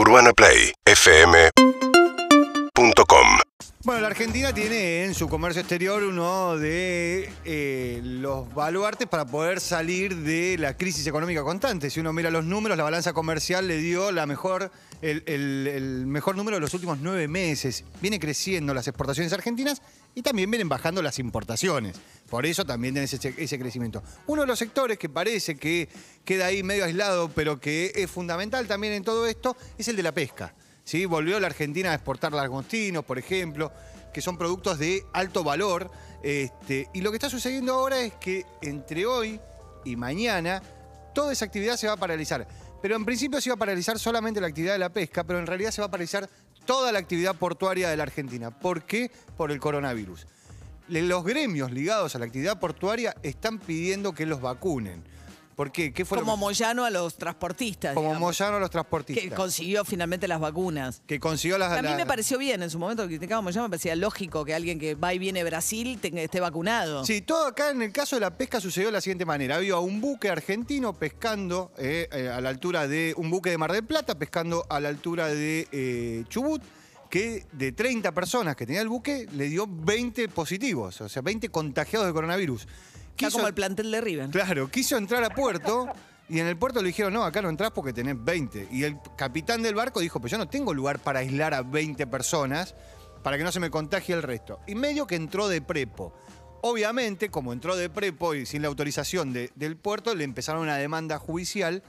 UrbanaPlayFM.com Bueno, la Argentina tiene en su comercio exterior uno de eh, los baluartes para poder salir de la crisis económica constante. Si uno mira los números, la balanza comercial le dio la mejor, el, mejor número de los últimos nueve meses. Viene creciendo las exportaciones argentinas y también vienen bajando las importaciones. Por eso también tiene ese, ese crecimiento. Uno de los sectores que parece que queda ahí medio aislado, pero que es fundamental también en todo esto, es el de la pesca. ¿Sí? Volvió la Argentina a exportar langostinos, por ejemplo, que son productos de alto valor. este, y lo que está sucediendo ahora es que entre hoy y mañana toda esa actividad se va a paralizar. Pero en principio se va a paralizar solamente la actividad de la pesca, pero en realidad se va a paralizar toda la actividad portuaria de la Argentina. ¿Por qué? Por el coronavirus. Los gremios ligados a la actividad portuaria están pidiendo que los vacunen. ¿Por qué? ¿Qué fue lo Como que- Moyano a los transportistas. como digamos, Moyano a los transportistas? Que consiguió finalmente las vacunas. que consiguió las... A mí me pareció bien, en su momento que criticaba a Moyano, me parecía lógico que alguien que va y viene a Brasil tenga- esté vacunado. Sí, todo acá en el caso de la pesca sucedió de la siguiente manera. Había un buque argentino pescando eh, eh, a la altura de un buque de Mar del Plata, pescando a la altura de eh, Chubut, que de 30 personas que tenía el buque le dio 20 positivos, o sea, 20 contagiados de coronavirus. Está como el plantel de River. Claro, quiso entrar a puerto y en el puerto le dijeron, no, acá no entrás porque tenés 20. Y el capitán del barco dijo, pues yo no tengo lugar para aislar a 20 personas para que no se me contagie el resto. Y medio que entró de prepo. Obviamente, como entró de prepo y sin la autorización de- del puerto, le empezaron una demanda judicial.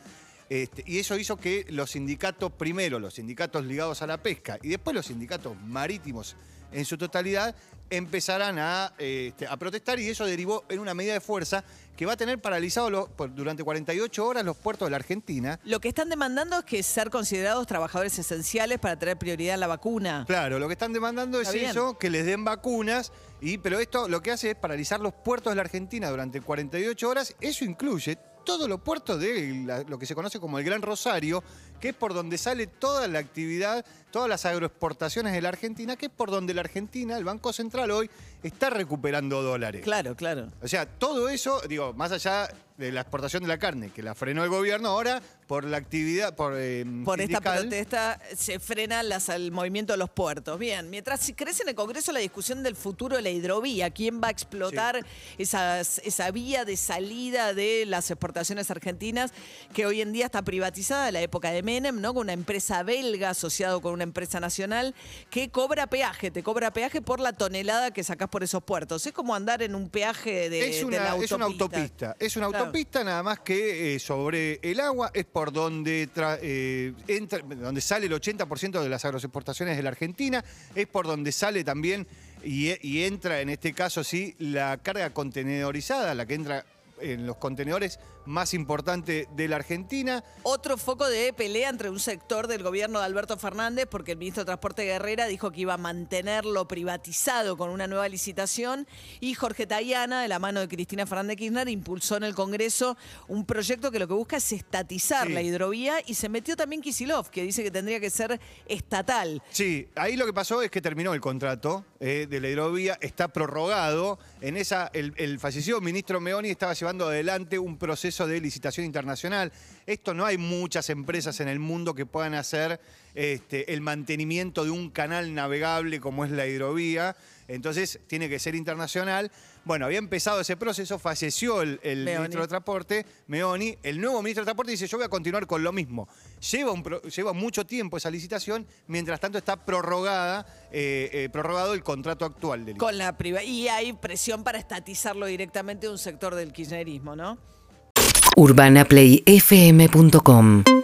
este, y eso hizo que los sindicatos, primero los sindicatos ligados a la pesca y después los sindicatos marítimos en su totalidad, a, eh, este, a protestar y eso derivó en una medida de fuerza que va a tener paralizado lo- por- durante 48 horas los puertos de la Argentina. Lo que están demandando es que ser considerados trabajadores esenciales para tener prioridad en la vacuna. Claro, lo que están demandando es bien. eso, que les den vacunas, y, pero esto lo que hace es paralizar los puertos de la Argentina durante 48 horas. Eso incluye todos los puertos de la- lo que se conoce como el Gran Rosario, que es por donde sale toda la actividad, todas las agroexportaciones de la Argentina, que es por donde la Argentina, el Banco Central hoy, está recuperando dólares. Claro, claro. O sea, todo eso, digo, más allá de la exportación de la carne, que la frenó el gobierno, ahora por la actividad, por, eh, Por esta sindical, protesta se frena las- el movimiento de los puertos. Bien, mientras crece en el Congreso la discusión del futuro de la hidrovía, quién va a explotar esas- esa vía de salida de las exportaciones argentinas, que hoy en día está privatizada de la época de Menem, ¿no? Con una empresa belga asociado con una empresa nacional que cobra peaje, te cobra peaje por la tonelada que sacás por esos puertos. Es como andar en un peaje de, es, de una, la es una autopista. Es una Claro. autopista nada más que eh, sobre el agua, es por donde, tra- eh, entra, donde sale el 80% de las agroexportaciones de la Argentina, es por donde sale también y, y entra en este caso sí la carga contenedorizada, la que entra en los contenedores más importante de la Argentina. Otro foco de pelea entre un sector del gobierno de Alberto Fernández, porque el ministro de Transporte Guerrera dijo que iba a mantenerlo privatizado con una nueva licitación, y Jorge Tayana, de la mano de Cristina Fernández Kirchner, impulsó en el Congreso un proyecto que lo que busca es estatizar Sí. la hidrovía, y se metió también Kisilov, que dice que tendría que ser estatal. Sí, ahí lo que pasó es que terminó el contrato eh, de la hidrovía, está prorrogado. En esa, el, el fallecido ministro Meoni estaba llevando adelante un proceso de licitación internacional. Esto no hay muchas empresas en el mundo que puedan hacer este, el mantenimiento de un canal navegable como es la hidrovía. Entonces tiene que ser internacional. Bueno, había empezado ese proceso, falleció el, ministro de Transporte, Meoni. El nuevo ministro de Transporte dice, yo voy a continuar con lo mismo. Lleva, un pro- lleva mucho tiempo esa licitación, mientras tanto está prorrogada, eh, eh, prorrogado el contrato actual del Con la priva- y hay presión para estatizarlo directamente de un sector del kirchnerismo, ¿no? UrbanaPlayFM.com